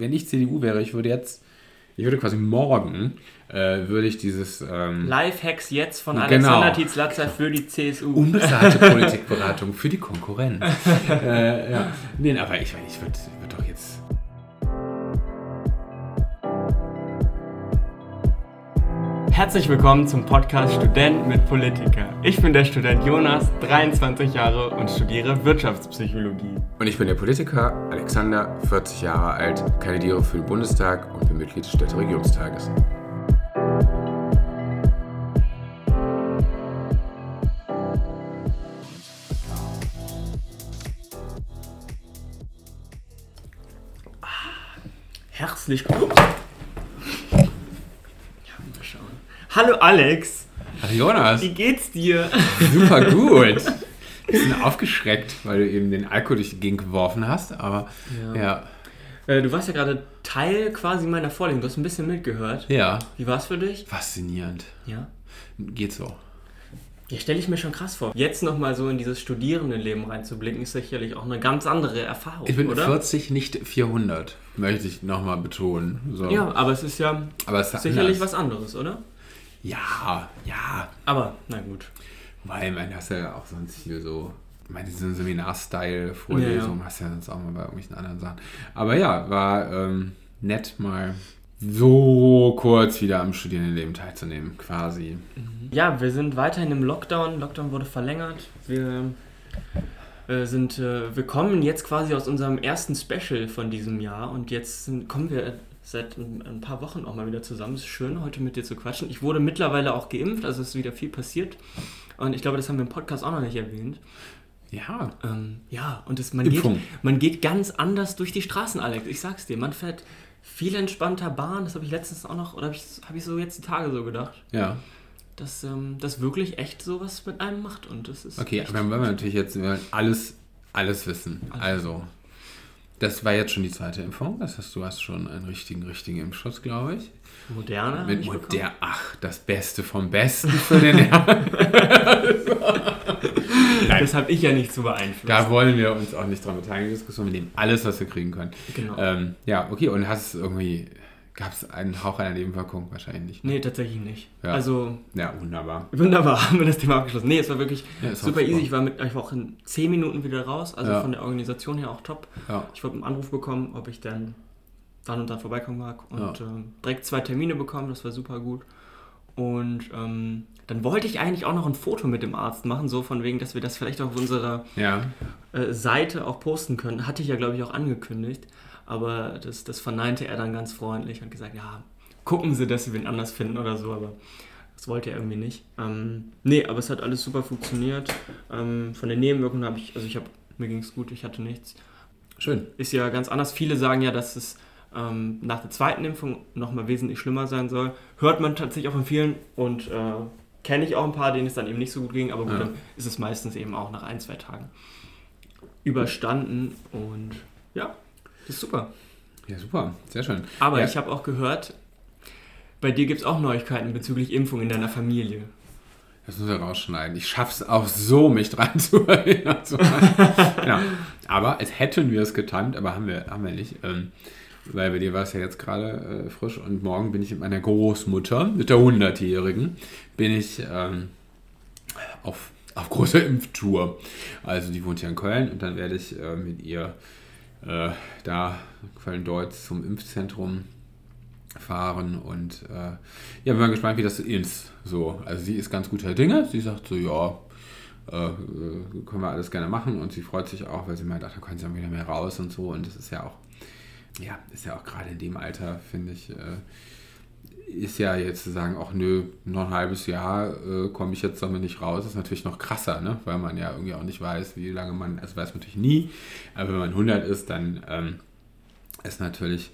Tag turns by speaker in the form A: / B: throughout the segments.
A: wenn ich CDU wäre, ich würde jetzt, ich würde quasi morgen, äh, würde ich dieses... Ähm,
B: Live-Hacks jetzt von
A: Genau.
B: Alexander Tietz-Latzer für die CSU.
A: unbezahlte Politikberatung für die Konkurrenz. äh, ja. Nee, aber ich, ich würde würd doch jetzt...
B: Herzlich willkommen zum Podcast Student mit Politiker. Ich bin der Student Jonas, 23 Jahre und studiere Wirtschaftspsychologie.
A: Und ich bin der Politiker Alexander, 40 Jahre alt, kandidiere für den Bundestag und bin Mitglied des Städteregierungstages.
B: Herzlich willkommen. Ja, mal schauen. Hallo Alex,
A: Ach Jonas,
B: wie geht's dir?
A: super gut. Bisschen aufgeschreckt, weil du eben den Alkohol durch die Gegend geworfen hast, aber
B: Ja.
A: ja,
B: Äh, du warst ja gerade Teil quasi meiner Vorlesung, du hast ein bisschen mitgehört.
A: ja,
B: Wie war's für dich?
A: faszinierend.
B: Ja.
A: Geht so.
B: Ja, stelle ich mir schon krass vor. Jetzt nochmal so in dieses Studierendenleben reinzublicken, ist sicherlich auch eine ganz andere Erfahrung,
A: Ich bin
B: oder?
A: 40, nicht 400, möchte ich nochmal betonen. So.
B: Ja, aber es ist ja
A: aber es
B: sicherlich
A: anders.
B: was anderes, oder?
A: Ja, ja.
B: Aber, na gut.
A: Weil, man hast ja auch sonst viel so, ich meine, diese Seminar-Style-Vorlesung
B: Ja,
A: hast du ja sonst auch mal bei irgendwelchen anderen Sachen. Aber ja, war ähm, nett mal so kurz wieder am Studierendenleben teilzunehmen, quasi.
B: Ja, wir sind weiterhin im Lockdown. Lockdown wurde verlängert. Wir äh, sind, äh, wir kommen jetzt quasi aus unserem ersten Special von diesem Jahr und jetzt sind, kommen wir seit ein, ein paar Wochen auch mal wieder zusammen. Es ist schön, heute mit dir zu quatschen. Ich wurde mittlerweile auch geimpft, also ist wieder viel passiert. Und ich glaube, das haben wir im Podcast auch noch nicht erwähnt.
A: Ja,
B: Ähm, ja, und das, man, geht, man geht ganz anders durch die Straßen, Alex. Ich sag's dir, man fährt viel entspannter Bahn. Das habe ich letztens auch noch, oder habe ich, hab ich so jetzt die Tage so gedacht
A: ja.
B: dass ähm, das wirklich echt sowas mit einem macht und das ist
A: Okay, aber dann wollen wir natürlich jetzt alles, alles wissen. Also, das war jetzt schon die zweite Impfung. Das heißt, du hast schon einen richtigen, richtigen Impfschutz, glaube ich.
B: moderner. hab
A: Mit
B: ich bekommen.
A: Moder ach, das Beste vom Besten für den Herrn.
B: Das habe ich ja nicht zu beeinflussen.
A: Da wollen wir uns auch nicht dran beteiligen, die Diskussion. Wir nehmen alles, was wir kriegen können.
B: Genau.
A: Ähm, ja, okay, und hast es irgendwie, gab es einen Hauch einer Nebenwirkung? Wahrscheinlich nicht.
B: Nee, tatsächlich nicht.
A: Ja.
B: Also
A: Ja, wunderbar.
B: wunderbar, haben wir das Thema abgeschlossen. Nee, es war wirklich
A: Ja, auch
B: super easy. Ich war, mit, ich war auch in 10 Minuten wieder raus, also
A: Ja.
B: von der Organisation her auch top.
A: Ja.
B: Ich habe einen Anruf bekommen, ob ich dann dann und dann vorbeikommen mag und
A: Ja.
B: ähm, direkt zwei Termine bekommen, das war super gut. Und ähm, dann wollte ich eigentlich auch noch ein Foto mit dem Arzt machen, so von wegen, dass wir das vielleicht auf unserer
A: Ja,
B: äh, Seite auch posten können. Hatte ich ja, glaube ich, auch angekündigt. Aber das, das verneinte er dann ganz freundlich und gesagt, ja, gucken Sie, dass Sie wen anders finden oder so. Aber das wollte er irgendwie nicht. Ähm, nee, aber es hat alles super funktioniert. Ähm, von den Nebenwirkungen habe ich, also ich habe, mir ging es gut, ich hatte nichts.
A: schön.
B: Ist ja ganz anders. Viele sagen ja, dass es ähm, nach der zweiten Impfung nochmal wesentlich schlimmer sein soll. Hört man tatsächlich auch von vielen und äh, kenne ich auch ein paar, denen es dann eben nicht so gut ging, aber gut,
A: Ja.
B: dann ist es meistens eben auch nach ein, zwei Tagen überstanden und ja, das ist super.
A: Ja, super. Sehr schön.
B: Aber
A: ja.
B: ich habe auch gehört, bei dir gibt es auch Neuigkeiten bezüglich Impfung in deiner Familie.
A: Das müssen wir rausschneiden. Ich schaff's auch so, mich dran zu erinnern. Genau. Aber als hätten wir es getan, aber haben wir, haben wir nicht. Ähm, weil bei dir war es ja jetzt gerade äh, frisch und morgen bin ich mit meiner Großmutter, mit der 100-Jährigen, bin ich ähm, auf, auf großer Impftour. Also die wohnt ja in Köln und dann werde ich äh, mit ihr äh, da Köln-Deutz zum Impfzentrum fahren und äh, ja, bin mal gespannt, wie das ist. So, also sie ist ganz guter Dinge. Sie sagt so, ja, äh, äh, können wir alles gerne machen und sie freut sich auch, weil sie meint, ach, da können sie dann wieder mehr raus und so und das ist ja auch, ja, ist ja auch gerade in dem Alter, finde ich, äh, ist ja jetzt zu sagen, ach nö, noch ein halbes Jahr äh, komme ich jetzt damit nicht raus, ist natürlich noch krasser, ne? weil man ja irgendwie auch nicht weiß, wie lange man, also weiß man natürlich nie, aber wenn man 100 ist, dann ähm, ist natürlich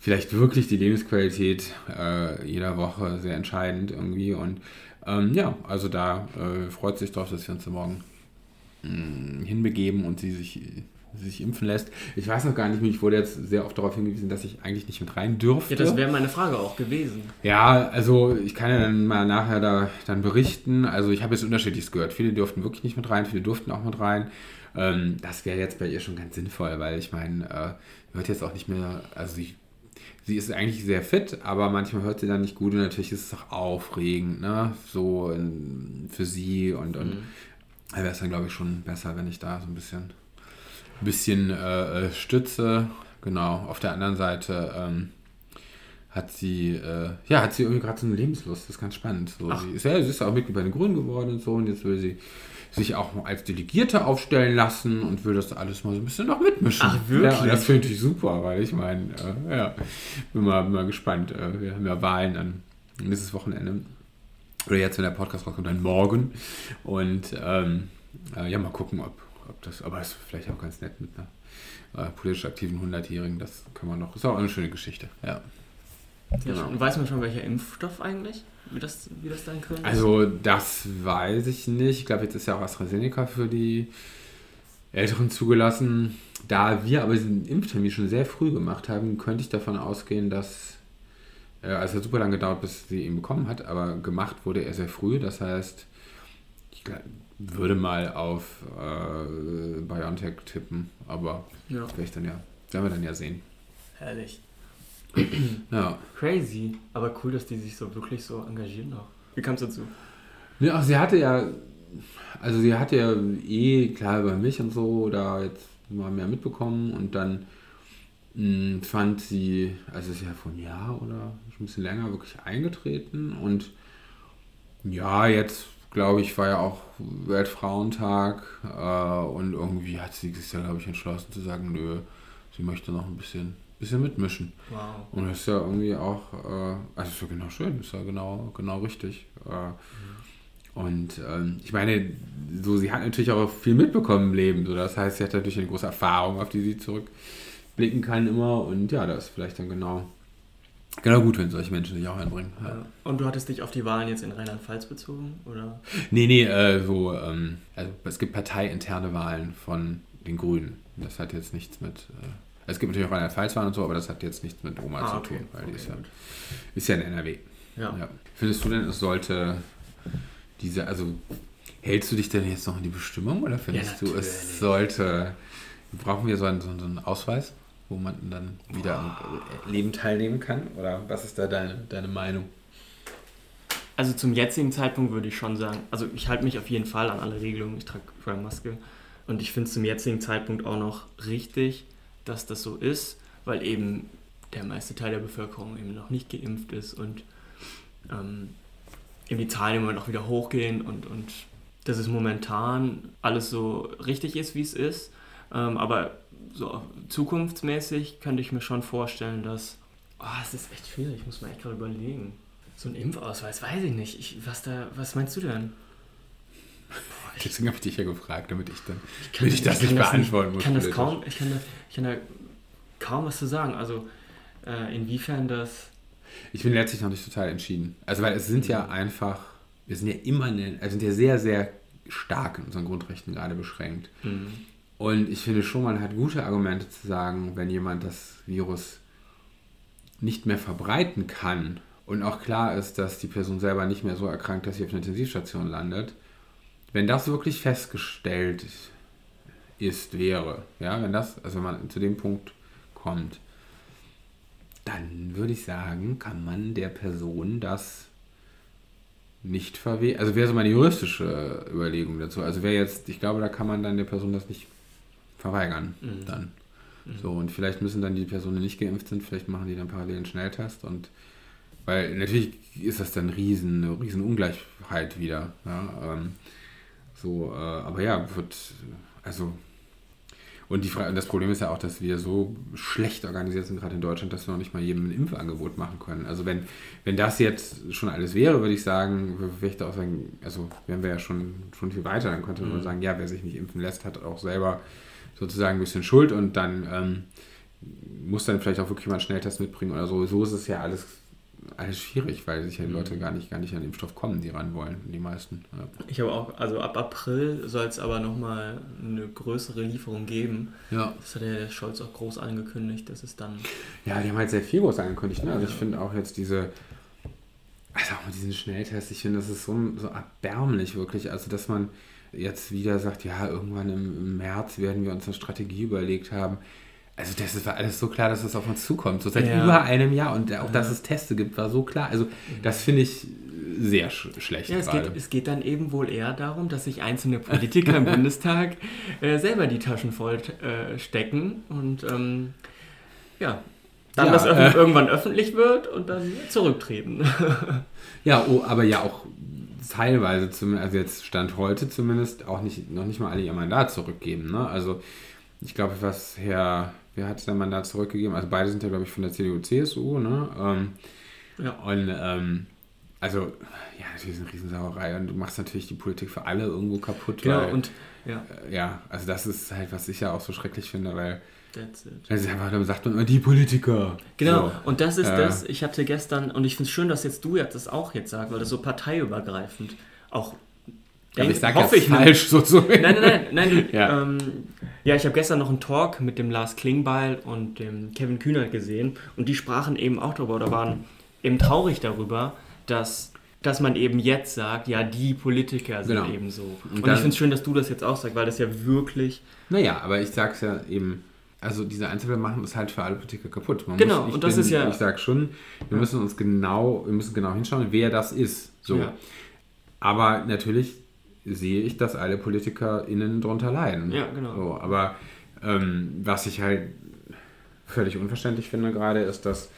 A: vielleicht wirklich die Lebensqualität äh, jeder Woche sehr entscheidend irgendwie. Und ähm, ja, also da äh, freut sich doch, dass wir uns morgen mh, hinbegeben und sie sich, sich impfen lässt. Ich weiß noch gar nicht, ich wurde jetzt sehr oft darauf hingewiesen, dass ich eigentlich nicht mit rein dürfte.
B: Ja, das wäre meine Frage auch gewesen.
A: Ja, also ich kann ja dann mal nachher da dann berichten. Also ich habe jetzt unterschiedliches gehört. Viele durften wirklich nicht mit rein, viele durften auch mit rein. Ähm, das wäre jetzt bei ihr schon ganz sinnvoll, weil ich meine, äh, hört jetzt auch nicht mehr, also sie, sie ist eigentlich sehr fit, aber manchmal hört sie dann nicht gut und natürlich ist es auch aufregend, ne? So in, für sie und, und mhm. wäre es dann, glaube ich, schon besser, wenn ich da so ein bisschen, bisschen äh, äh, stütze. Genau, auf der anderen Seite ähm, hat sie, äh, ja, hat sie irgendwie gerade so eine Lebenslust, das ist ganz spannend. So, sie, ist, ja, sie ist auch Mitglied bei den Grünen geworden und so und jetzt will sie sich auch als Delegierte aufstellen lassen und will das alles mal so ein bisschen noch mitmischen.
B: Ach, wirklich?
A: Ja, das finde ich super, weil ich meine, äh, ja, bin mal, bin mal gespannt. Äh, wir haben ja Wahlen an nächstes Wochenende. Oder jetzt, wenn der Podcast rauskommt, dann morgen. Und ähm, äh, ja, mal gucken, ob, ob das, aber das ist vielleicht auch ganz nett mit einer äh, politisch aktiven 100-Jährigen. Das können wir noch, ist auch eine schöne Geschichte, ja.
B: Genau. Weiß man schon, welcher Impfstoff eigentlich? Wie das, wie das dann könnte?
A: Also, das weiß ich nicht. Ich glaube, jetzt ist ja auch AstraZeneca für die Älteren zugelassen. Da wir aber diesen Impftermin schon sehr früh gemacht haben, könnte ich davon ausgehen, dass. Äh, also, es hat super lange gedauert, bis sie ihn bekommen hat, aber gemacht wurde er sehr früh. Das heißt, ich glaub, würde mal auf äh, BioNTech tippen, aber ja. vielleicht dann ja. Werden wir dann ja sehen.
B: Herrlich.
A: ja.
B: Crazy. Aber cool, dass die sich so wirklich so engagieren noch. Wie kam es dazu?
A: Ja, ach, sie hatte ja, also sie hatte ja eh, klar, über mich und so, da jetzt mal mehr mitbekommen und dann mh, hm, fand sie, also ist ja vor einem Jahr oder schon ein bisschen länger wirklich eingetreten und ja, jetzt glaube ich, war ja auch Weltfrauentag äh, und irgendwie hat sie sich ja, glaube ich, entschlossen zu sagen, nö, sie möchte noch ein bisschen bisschen mitmischen.
B: Wow.
A: Und das ist ja irgendwie auch, äh, also ist ja genau schön, ist ja genau, genau richtig. Äh, mhm. Und ähm, ich meine, so sie hat natürlich auch viel mitbekommen im Leben. So, das heißt, sie hat natürlich eine große Erfahrung, auf die sie zurückblicken kann immer. Und ja, das ist vielleicht dann genau, genau gut, wenn solche Menschen sich auch einbringen. Ja.
B: Und du hattest dich auf die Wahlen jetzt in Rheinland-Pfalz bezogen? Oder?
A: Nee, nee, äh, so, ähm, also es gibt parteiinterne Wahlen von den Grünen. Das hat jetzt nichts mit. Äh, es gibt natürlich auch eine Pfalzwahn und so, aber das hat jetzt nichts mit Oma ah, zu tun, weil okay, die ist ja, ist ja in NRW.
B: Ja. ja.
A: Findest du denn, es sollte diese, also hältst du dich denn jetzt noch in die Bestimmung oder findest du, es sollte, brauchen wir so einen, so einen Ausweis, wo man dann wieder am Leben teilnehmen kann? Oder was ist da deine, deine Meinung?
B: Also zum jetzigen Zeitpunkt würde ich schon sagen, also ich halte mich auf jeden Fall an alle Regelungen, ich trage vorher Maske und ich finde es zum jetzigen Zeitpunkt auch noch richtig, dass das so ist, weil eben der meiste Teil der Bevölkerung eben noch nicht geimpft ist und ähm, eben die Zahlen immer noch wieder hochgehen und, und dass es momentan alles so richtig ist, wie es ist. Ähm, aber so zukunftsmäßig könnte ich mir schon vorstellen, dass. Oh, es ist echt schwierig, ich muss mal echt gerade überlegen. So ein Impfausweis, weiß ich nicht. Ich, was, da, was meinst du denn?
A: Deswegen habe ich dich ja gefragt, damit ich dann ich kann, damit ich das ich nicht beantworten
B: muss. Kann das kaum, ich, kann da, ich kann da kaum was zu sagen. Also äh, inwiefern das.
A: Ich bin letztlich noch nicht total entschieden. Also weil es sind ja mhm. einfach, wir sind ja immer, also sind ja sehr, sehr stark in unseren Grundrechten gerade beschränkt. Mhm. Und ich finde schon, man hat gute Argumente zu sagen, wenn jemand das Virus nicht mehr verbreiten kann und auch klar ist, dass die Person selber nicht mehr so erkrankt, dass sie auf einer Intensivstation landet, wenn das wirklich festgestellt ist, wäre, ja, wenn das, also wenn man zu dem Punkt kommt, dann würde ich sagen, kann man der Person das nicht verwehren. Also wäre so meine juristische Überlegung dazu. Also wäre jetzt, ich glaube, da kann man dann der Person das nicht verweigern. Mhm. Dann. Mhm. So, und vielleicht müssen dann die Personen, die nicht geimpft sind, vielleicht machen die dann parallel einen Schnelltest und weil natürlich ist das dann riesen, eine riesen Ungleichheit wieder. Ja, ähm, so, äh, aber ja, wird, also, und die Frage, das Problem ist ja auch, dass wir so schlecht organisiert sind, gerade in Deutschland, dass wir noch nicht mal jedem ein Impfangebot machen können. Also wenn, wenn das jetzt schon alles wäre, würde ich sagen, würde ich da auch sagen, also wären wir ja schon, schon viel weiter, dann könnte man mhm. sagen, ja, wer sich nicht impfen lässt, hat auch selber sozusagen ein bisschen Schuld und dann ähm, muss dann vielleicht auch wirklich mal einen Schnelltest mitbringen oder so. So ist es ja alles alles schwierig, weil sich ja die Leute mhm. gar nicht, gar nicht an den Impfstoff kommen, die ran wollen, die meisten. Ja.
B: Ich habe auch, also ab April soll es aber nochmal eine größere Lieferung geben.
A: Ja.
B: Das hat der Scholz auch groß angekündigt, dass es dann.
A: Ja, die haben halt sehr viel groß angekündigt. Ne? Also ja. ich finde auch jetzt diese, also auch mit diesen Schnelltests, ich finde, das ist so, so erbärmlich wirklich. Also dass man, jetzt wieder sagt, ja, irgendwann im, im März werden wir uns eine Strategie überlegt haben. Also das war alles so klar, dass es auf uns zukommt. So seit
B: Ja.
A: über einem Jahr. Und auch, dass es Teste gibt, war so klar. Also das finde ich sehr sch schlecht
B: Ja, es geht, es geht dann eben wohl eher darum, dass sich einzelne Politiker im Bundestag äh, selber die Taschen voll äh, stecken und ähm, ja, dann
A: Ja,
B: das öff-
A: äh.
B: irgendwann öffentlich wird und dann zurücktreten.
A: Ja, oh, aber ja auch teilweise, zum, also jetzt Stand heute zumindest, auch nicht, noch nicht mal alle ihr Mandat zurückgeben. Ne? Also ich glaube, was Herr, wer hat sein Mandat zurückgegeben? Also beide sind ja, glaube ich, von der CDU, CSU. Ne? Ähm,
B: Ja.
A: Und ähm, also, ja, natürlich ist eine Riesensauerei und du machst natürlich die Politik für alle irgendwo kaputt.
B: genau,
A: weil,
B: und ja,
A: äh, ja, also das ist halt, was ich ja auch so schrecklich finde, weil
B: that's it.
A: das ist einfach, dann sagt man immer, die Politiker.
B: Genau,
A: So.
B: und das ist
A: Äh.
B: das, ich hatte gestern, und ich finde es schön, dass jetzt du jetzt das auch jetzt sagst, weil das so parteiübergreifend auch
A: Aber ich sage
B: hoffe ich,
A: falsch so zu
B: Nein, nein, nein, nein.
A: Ja.
B: ja, ähm, ja ich habe gestern noch einen Talk mit dem Lars Klingbeil und dem Kevin Kühnert gesehen und die sprachen eben auch darüber oder waren eben traurig darüber, dass, dass man eben jetzt sagt, ja, die Politiker sind
A: Genau.
B: eben so.
A: Und
B: Und,
A: dann-
B: ich finde es schön, dass du das jetzt auch sagst, weil das ja wirklich,
A: Naja, aber ich sag's ja eben, also diese Einzelfälle machen das halt für alle Politiker kaputt. Man
B: Genau,
A: ich
B: und das ist ja-
A: Ich sag schon, wir müssen uns genau, wir müssen genau hinschauen, wer das ist. So.
B: Ja.
A: Aber natürlich sehe ich, dass alle PolitikerInnen drunter leiden.
B: Ja, genau.
A: So, aber ähm, was ich halt völlig unverständlich finde gerade, ist, dass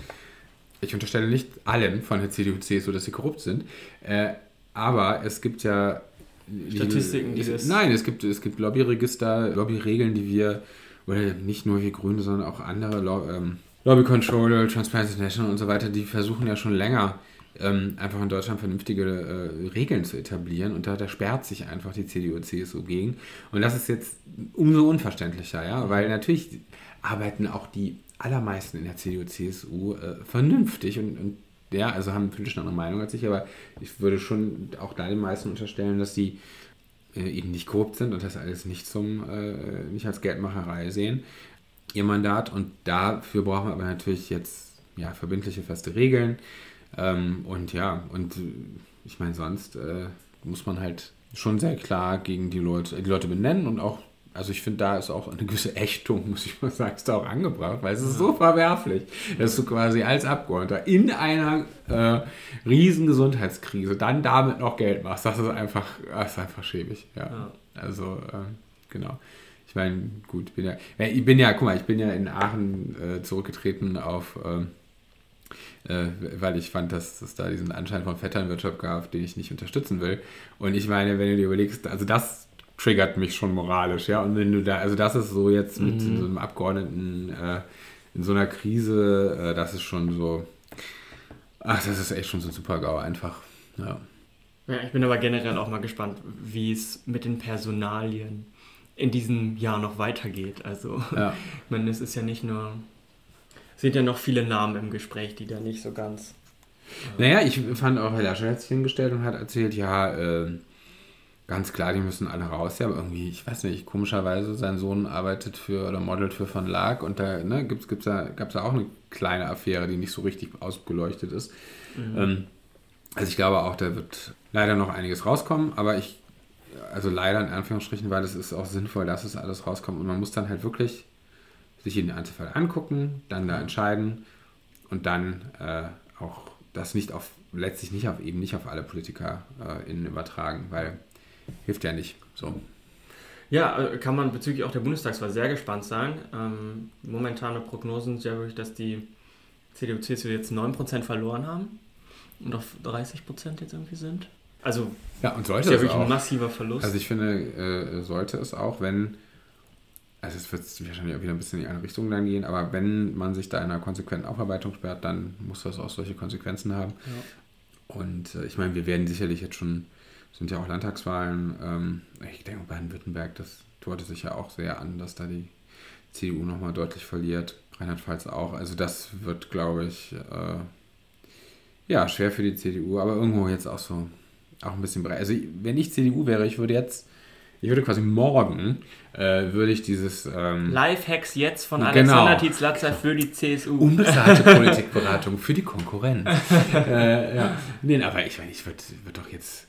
A: ich unterstelle nicht allen von der CDU, CSU, dass sie korrupt sind, äh, aber es gibt ja
B: Statistiken, die
A: es,
B: das-
A: Nein, es gibt, es gibt Lobbyregister, Lobbyregeln, die wir, oder nicht nur wir Grüne, sondern auch andere Lo ähm, Lobby Control, Transparency International und so weiter, die versuchen ja schon länger ähm, einfach in Deutschland vernünftige äh, Regeln zu etablieren und da, da sperrt sich einfach die CDU und CSU gegen. Und das ist jetzt umso unverständlicher, ja, weil natürlich arbeiten auch die allermeisten in der CDU, CSU äh, vernünftig und, und ja, also haben politisch eine andere Meinung als ich, aber ich würde schon auch da den meisten unterstellen, dass die äh, eben nicht korrupt sind und das alles nicht zum, äh, nicht als Geldmacherei sehen, ihr Mandat. Und dafür brauchen wir aber natürlich jetzt ja, verbindliche, feste Regeln. Ähm, und ja, und äh, ich meine, sonst äh, muss man halt schon sehr klar gegen die Leute, die Leute benennen und auch, also ich finde, da ist auch eine gewisse Ächtung, muss ich mal sagen, ist da auch angebracht, weil es ist so verwerflich, dass du quasi als Abgeordneter in einer äh, riesen Gesundheitskrise dann damit noch Geld machst. Das ist einfach, das ist einfach schäbig, ja.
B: Ja.
A: Also, ähm, genau. Ich meine, gut, bin ja, ja, ich bin ja, guck mal, ich bin ja in Aachen äh, zurückgetreten auf, ähm, äh, weil ich fand, dass es da diesen Anschein von Vetternwirtschaft gab, den ich nicht unterstützen will. Und ich meine, wenn du dir überlegst, also das triggert mich schon moralisch, ja. Und wenn du da, also das ist so jetzt mit so einem Abgeordneten äh, in so einer Krise, äh, das ist schon so, ach, das ist echt schon so ein super GAU einfach. Ja.
B: ja, ich bin aber generell auch mal gespannt, wie es mit den Personalien in diesem Jahr noch weitergeht. Also,
A: ja.
B: ich meine, es ist ja nicht nur, es sind ja noch viele Namen im Gespräch, die da nicht so ganz
A: Naja, ich fand auch, Herr Lasche hat sich hingestellt und hat erzählt, ja, äh, ganz klar, die müssen alle raus. Ja, aber irgendwie, ich weiß nicht, komischerweise, sein Sohn arbeitet für oder modelt für Von Lag und da ne, gibt's, gibt's da, gab es da auch eine kleine Affäre, die nicht so richtig ausgeleuchtet ist. Ähm, also ich glaube auch, da wird leider noch einiges rauskommen, aber ich, also leider in Anführungsstrichen, weil es ist auch sinnvoll, dass es alles rauskommt und man muss dann halt wirklich sich jeden Einzelfall angucken, dann da entscheiden und dann äh, auch das nicht auf, letztlich nicht auf eben nicht auf alle Politiker äh, innen übertragen, weil hilft ja nicht. So.
B: Ja, äh, kann man bezüglich auch der Bundestagswahl sehr gespannt sein. Ähm, momentane Prognosen sind ja wirklich, dass die CDU, CSU jetzt 9% verloren haben und auf 30% jetzt irgendwie sind. Also
A: Ja, und
B: ist
A: sollte
B: ja
A: es
B: wirklich ein
A: auch.
B: massiver Verlust.
A: Also ich finde, äh, sollte es auch, wenn, also es wird wahrscheinlich auch wieder ein bisschen in die eine Richtung dann gehen, aber wenn man sich da in einer konsequenten Aufarbeitung sperrt, dann muss das auch solche Konsequenzen haben.
B: ja.
A: Und äh, ich meine, wir werden sicherlich jetzt schon, sind ja auch Landtagswahlen, ähm, ich denke Baden-Württemberg, das deutet sich ja auch sehr an, dass da die CDU nochmal deutlich verliert, Rheinland-Pfalz auch. Also das wird, glaube ich, äh, ja, schwer für die CDU, aber irgendwo jetzt auch so, auch ein bisschen breit. Also wenn ich CDU wäre, ich würde jetzt, ich würde quasi morgen, äh, würde ich dieses ähm,
B: Lifehacks jetzt von
A: Genau.
B: Alexander Tietz-Latzer für die CSU.
A: unbezahlte Politikberatung für die Konkurrenz. äh, ja. Nee, aber ich meine, ich würde würd doch jetzt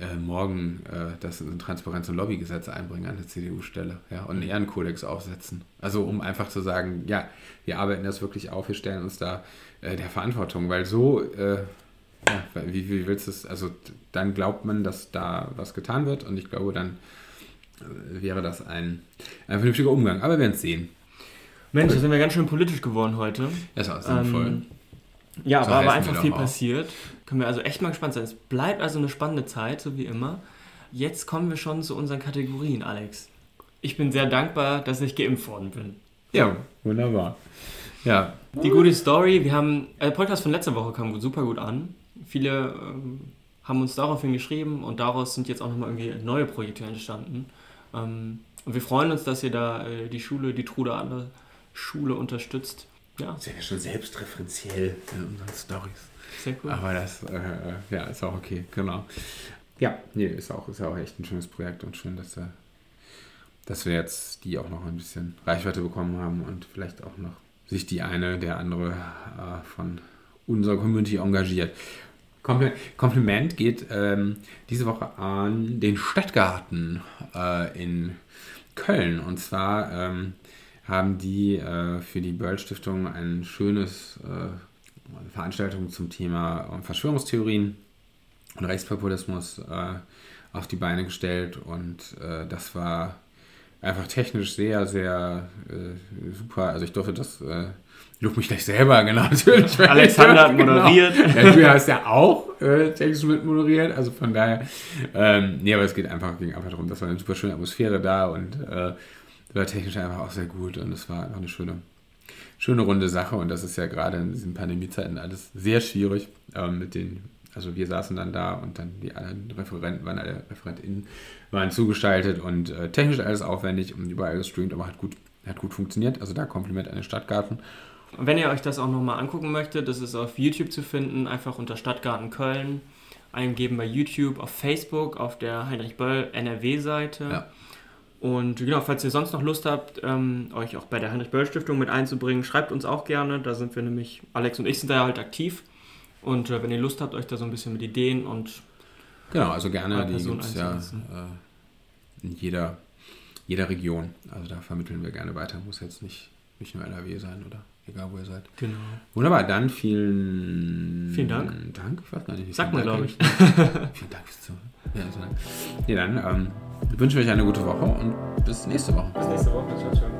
A: äh, morgen äh, das in Transparenz- und Lobbygesetz einbringen an der CDU-Stelle ja, und einen Ehrenkodex aufsetzen. Also um einfach zu sagen, ja, wir arbeiten das wirklich auf, wir stellen uns da äh, der Verantwortung, weil so, äh, ja, wie, wie willst du es, also dann glaubt man, dass da was getan wird und ich glaube, dann äh, wäre das ein, ein vernünftiger Umgang. Aber wir werden es sehen.
B: Mensch, da sind wir ganz schön politisch geworden heute.
A: Das auch sinnvoll.
B: Ähm, ja,
A: So
B: war aber einfach viel
A: auch.
B: Können wir also echt mal gespannt sein. Es bleibt also eine spannende Zeit, so wie immer. Jetzt kommen wir schon zu unseren Kategorien, Alex. Ich bin sehr dankbar, dass ich geimpft worden bin.
A: Ja, wunderbar. Ja,
B: Die gute Story, wir haben, äh, der Podcast von letzter Woche kam super gut an. Viele ähm, haben uns daraufhin geschrieben und daraus sind jetzt auch nochmal irgendwie neue Projekte entstanden. Ähm, und wir freuen uns, dass ihr da äh, die Schule, die Trude Adler Schule unterstützt. Ja,
A: sind ja schon selbstreferenziell in unseren Stories.
B: sehr cool.
A: Aber das äh, ja, ist auch okay, genau. Ja, nee, ist auch, ist auch echt ein schönes Projekt und schön, dass, äh, dass wir jetzt die auch noch ein bisschen Reichweite bekommen haben und vielleicht auch noch sich die eine, der andere äh, von unserer Community engagiert. Kompli- Kompliment geht ähm, diese Woche an den Stadtgarten äh, in Köln. Und zwar ähm, haben die äh, für die Böll Stiftung ein schönes äh, Veranstaltung zum Thema äh, Verschwörungstheorien und Rechtspopulismus äh, auf die Beine gestellt. Und äh, das war einfach technisch sehr, sehr äh, super. Also ich durfte das, ich durfte mich gleich selber, genau, natürlich.
B: Alexander hat
A: ich- genau.
B: moderiert.
A: Ja, du hast ja auch äh, technisch mit moderiert, also von daher. Ähm, nee, aber es geht einfach, ging einfach darum, das war eine super schöne Atmosphäre da und äh, war technisch einfach auch sehr gut und es war einfach eine schöne, schöne runde Sache und das ist ja gerade in diesen Pandemiezeiten alles sehr schwierig ähm, mit den, also wir saßen dann da und dann die anderen Referenten waren alle ReferentInnen waren zugestaltet und äh, technisch alles aufwendig und überall gestreamt, aber hat gut, hat gut funktioniert. Also da Kompliment an den Stadtgarten.
B: Und Wenn ihr euch das auch nochmal angucken möchtet, das ist auf YouTube zu finden, einfach unter Stadtgarten Köln eingeben bei YouTube, auf Facebook, auf der Heinrich Böll NRW-Seite.
A: Ja.
B: Und genau, falls ihr sonst noch Lust habt, ähm, euch auch bei der Heinrich Böll Stiftung mit einzubringen, schreibt uns auch gerne. Da sind wir nämlich, Alex und ich sind da halt aktiv. Und äh, wenn ihr Lust habt, euch da so ein bisschen mit Ideen und
A: Genau, also gerne, die gibt es ja äh, in jeder, jeder Region. Also da vermitteln wir gerne weiter. Muss jetzt nicht, nicht nur NRW sein oder egal wo ihr seid.
B: genau.
A: Wunderbar, dann vielen,
B: Vielen Dank.
A: Dank, ich weiß gar nicht.
B: Sagt man, glaube ich.
A: Vielen Dank fürs Zuhören. Ja, also, ja, dann ähm, wünschen wir euch eine gute Woche und bis nächste Woche.
B: Bis nächste Woche. Ciao, ciao.